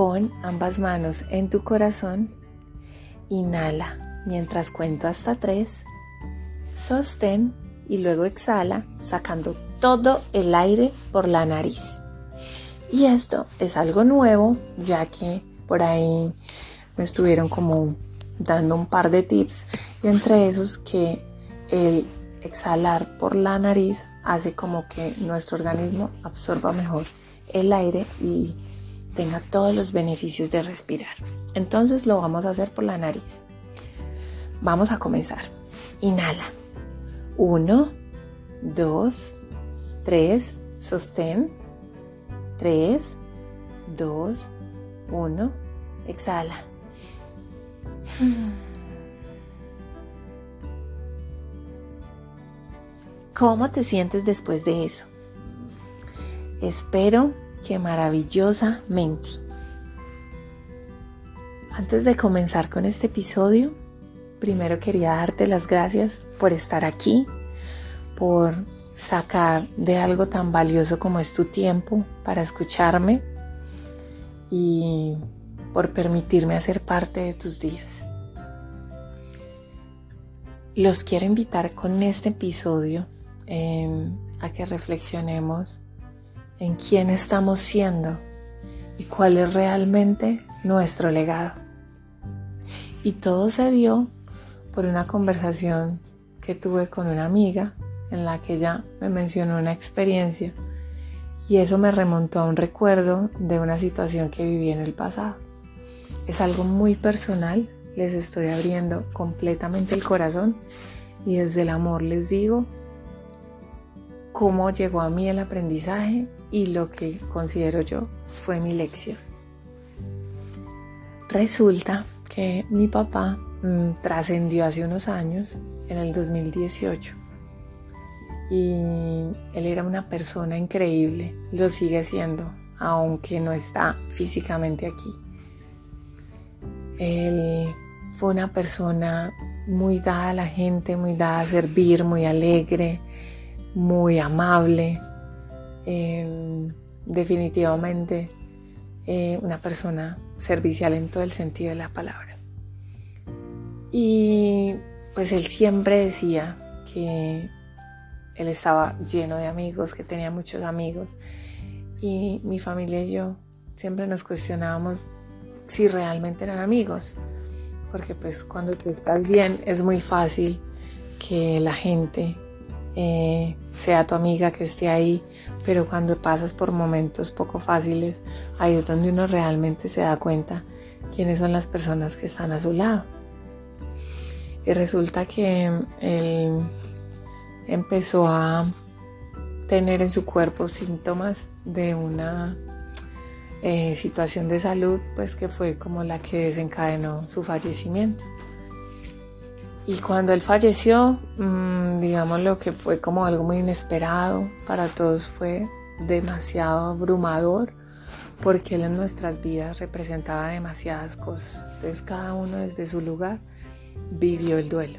Pon ambas manos en tu corazón. Inhala mientras cuento hasta tres. Sostén y luego exhala sacando todo el aire por la nariz. Y esto es algo nuevo ya que por ahí me estuvieron como dando un par de tips y entre esos que el exhalar por la nariz hace como que nuestro organismo absorba mejor el aire y tenga todos los beneficios de respirar. Entonces lo vamos a hacer por la nariz. Vamos a comenzar. Inhala. Uno, dos, tres, sostén. Tres, dos, uno, exhala. ¿Cómo te sientes después de eso? Espero Qué maravillosamente. Antes de comenzar con este episodio, primero quería darte las gracias por estar aquí, por sacar de algo tan valioso como es tu tiempo para escucharme y por permitirme hacer parte de tus días. Los quiero invitar con este episodio em, a que reflexionemos en quién estamos siendo y cuál es realmente nuestro legado. Y todo se dio por una conversación que tuve con una amiga en la que ella me mencionó una experiencia y eso me remontó a un recuerdo de una situación que viví en el pasado. Es algo muy personal, les estoy abriendo completamente el corazón y desde el amor les digo cómo llegó a mí el aprendizaje y lo que considero yo fue mi lección. Resulta que mi papá mm, trascendió hace unos años, en el 2018, y él era una persona increíble, lo sigue siendo, aunque no está físicamente aquí. Él fue una persona muy dada a la gente, muy dada a servir, muy alegre, muy amable, em, definitivamente eh, una persona servicial en todo el sentido de la palabra. Y pues él siempre decía que él estaba lleno de amigos, que tenía muchos amigos. Y mi familia y yo siempre nos cuestionábamos si realmente eran amigos. Porque pues cuando te estás bien es muy fácil que la gente eh, sea tu amiga que esté ahí, pero cuando pasas por momentos poco fáciles, ahí es donde uno realmente se da cuenta quiénes son las personas que están a su lado. Y resulta que él empezó a tener en su cuerpo síntomas de una eh, situación de salud, pues que fue como la que desencadenó su fallecimiento. Y cuando él falleció, mm, digamos lo que fue como algo muy inesperado, para todos fue demasiado abrumador, porque él en nuestras vidas representaba demasiadas cosas. Entonces cada uno desde su lugar vivió el duelo.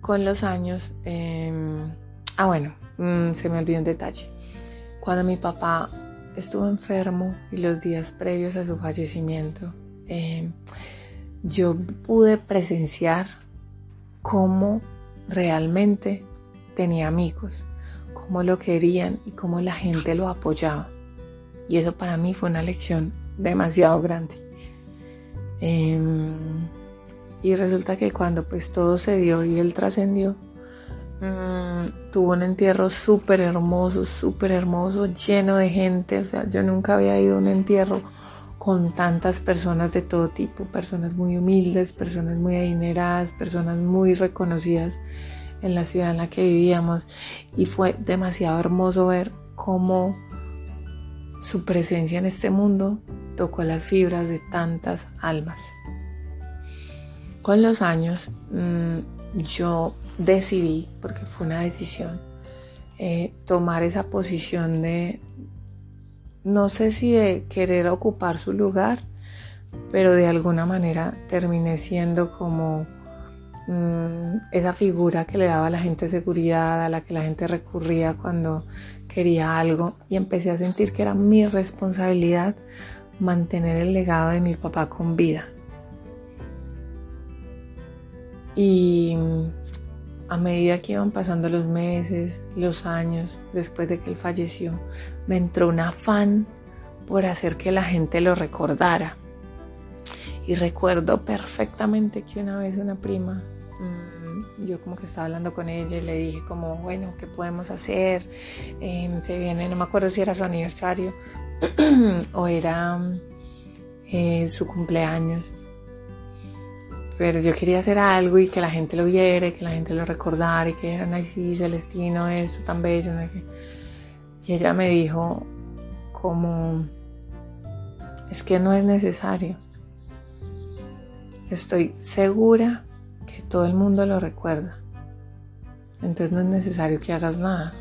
Con los años, em, ah bueno, mm, se me olvidó un detalle. Cuando mi papá estuvo enfermo y los días previos a su fallecimiento, em, yo pude presenciar cómo realmente tenía amigos, cómo lo querían y cómo la gente lo apoyaba. Y eso para mí fue una lección demasiado grande. Em, y resulta que cuando pues todo se dio y él trascendió, mm, tuvo un entierro súper hermoso, súper hermoso, lleno de gente. O sea, yo nunca había ido a un entierro con tantas personas de todo tipo, personas muy humildes, personas muy adineradas, personas muy reconocidas en la ciudad en la que vivíamos y fue demasiado hermoso ver cómo su presencia en este mundo tocó las fibras de tantas almas. Con los años mm, yo decidí, porque fue una decisión, eh, tomar esa posición de, no sé si de querer ocupar su lugar, pero de alguna manera terminé siendo como mm, esa figura que le daba a la gente seguridad, a la que la gente recurría cuando quería algo y empecé a sentir que era mi responsabilidad mantener el legado de mi papá con vida. Y a medida que iban pasando los meses, los años, después de que él falleció, me entró un afán por hacer que la gente lo recordara. Y recuerdo perfectamente que una vez una prima, mm, yo como que estaba hablando con ella y le dije como, bueno, ¿qué podemos hacer? Em, se viene, no me acuerdo si era su aniversario o era eh, su cumpleaños pero yo quería hacer algo y que la gente lo viera que la gente lo recordara y que eran así, Celestino, esto tan bello. Y ella me dijo como, es que no es necesario. Estoy segura que todo el mundo lo recuerda. Entonces no es necesario que hagas nada,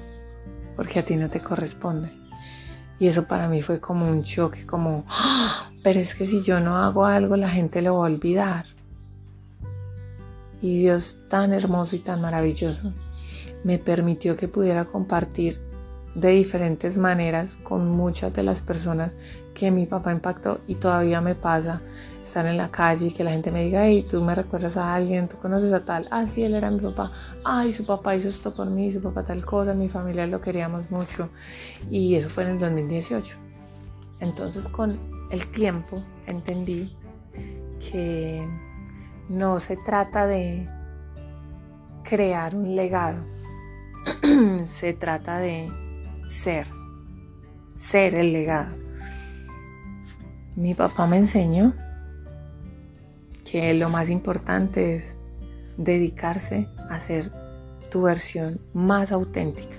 porque a ti no te corresponde. Y eso para mí fue como un choque, como, ¡Ah! pero es que si yo no hago algo, la gente lo va a olvidar y Dios tan hermoso y tan maravilloso me permitió que pudiera compartir de diferentes maneras con muchas de las personas que mi papá impactó y todavía me pasa estar en la calle y que la gente me diga, hey, tú me recuerdas a alguien, tú conoces a tal, ah, sí, él era mi papá, ay, su papá hizo esto por mí, su papá tal cosa, mi familia lo queríamos mucho y eso fue en el 2018. Entonces con el tiempo entendí que no se trata de crear un legado, se trata de ser, ser el legado. Mi papá me enseñó que lo más importante es dedicarse a ser tu versión más auténtica,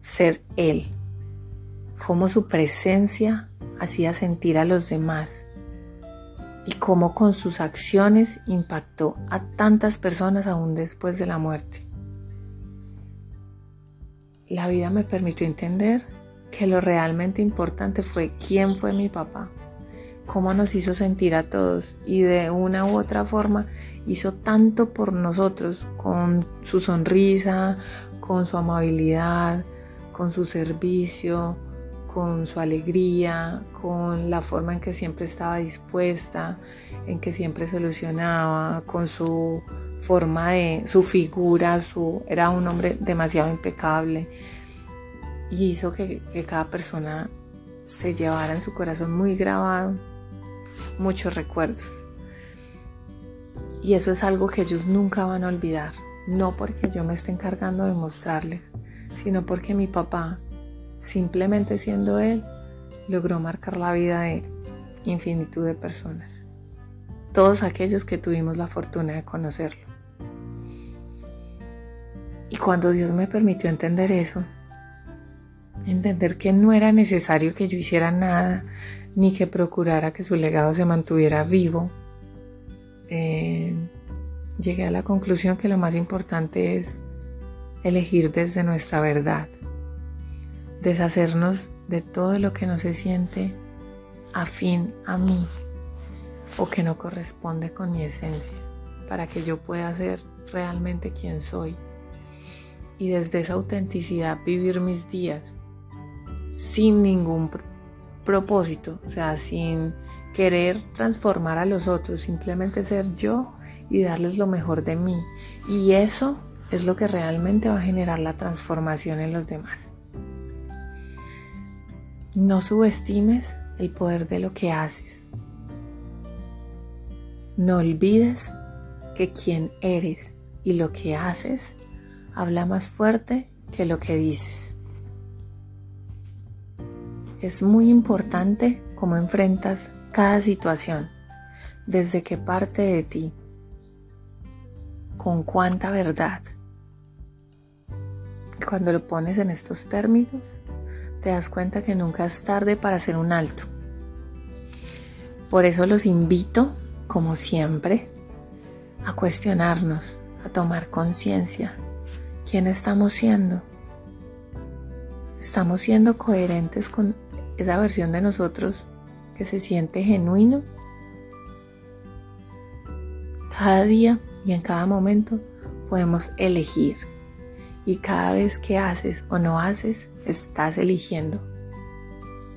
ser él, como su presencia hacía sentir a los demás y cómo con sus acciones impactó a tantas personas aún después de la muerte. La vida me permitió entender que lo realmente importante fue quién fue mi papá, cómo nos hizo sentir a todos y de una u otra forma hizo tanto por nosotros con su sonrisa, con su amabilidad, con su servicio, con su alegría, con la forma en que siempre estaba dispuesta, en que siempre solucionaba, con su forma de, su figura, su, era un hombre demasiado impecable y hizo que, que cada persona se llevara en su corazón muy grabado muchos recuerdos. Y eso es algo que ellos nunca van a olvidar, no porque yo me esté encargando de mostrarles, sino porque mi papá simplemente siendo Él, logró marcar la vida de infinitud de personas. Todos aquellos que tuvimos la fortuna de conocerlo. Y cuando Dios me permitió entender eso, entender que no era necesario que yo hiciera nada, ni que procurara que su legado se mantuviera vivo, eh, llegué a la conclusión que lo más importante es elegir desde nuestra verdad deshacernos de todo lo que no se siente afín a mí o que no corresponde con mi esencia, para que yo pueda ser realmente quien soy y desde esa autenticidad vivir mis días sin ningún propósito, o sea, sin querer transformar a los otros, simplemente ser yo y darles lo mejor de mí. Y eso es lo que realmente va a generar la transformación en los demás. No subestimes el poder de lo que haces. No olvides que quien eres y lo que haces habla más fuerte que lo que dices. Es muy importante cómo enfrentas cada situación, desde qué parte de ti, con cuánta verdad. Cuando lo pones en estos términos, te das cuenta que nunca es tarde para hacer un alto Por eso los invito, como siempre, a cuestionarnos, a tomar conciencia. ¿Quién estamos siendo? ¿Estamos siendo coherentes con esa versión de nosotros que se siente genuino? Cada día y en cada momento podemos elegir. Y cada vez que haces o no haces, estás eligiendo.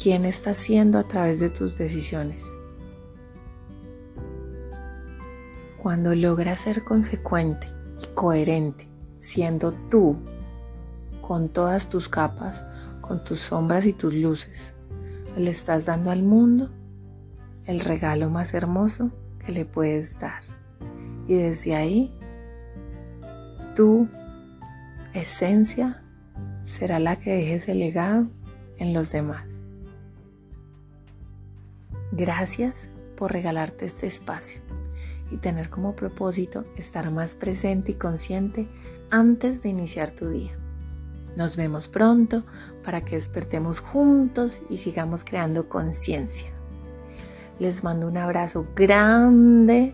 ¿Quién estás siendo a través de tus decisiones? Cuando logras ser consecuente y coherente, siendo tú, con todas tus capas, con tus sombras y tus luces, le estás dando al mundo el regalo más hermoso que le puedes dar. Y desde ahí, tu esencia será la que dejes el legado en los demás. Gracias por regalarte este espacio y tener como propósito estar más presente y consciente antes de iniciar tu día. Nos vemos pronto para que despertemos juntos y sigamos creando conciencia. Les mando un abrazo grande,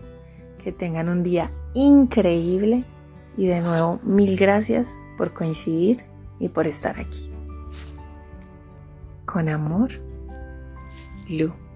que tengan un día increíble y de nuevo mil gracias por coincidir y por estar aquí. Con amor, Lu.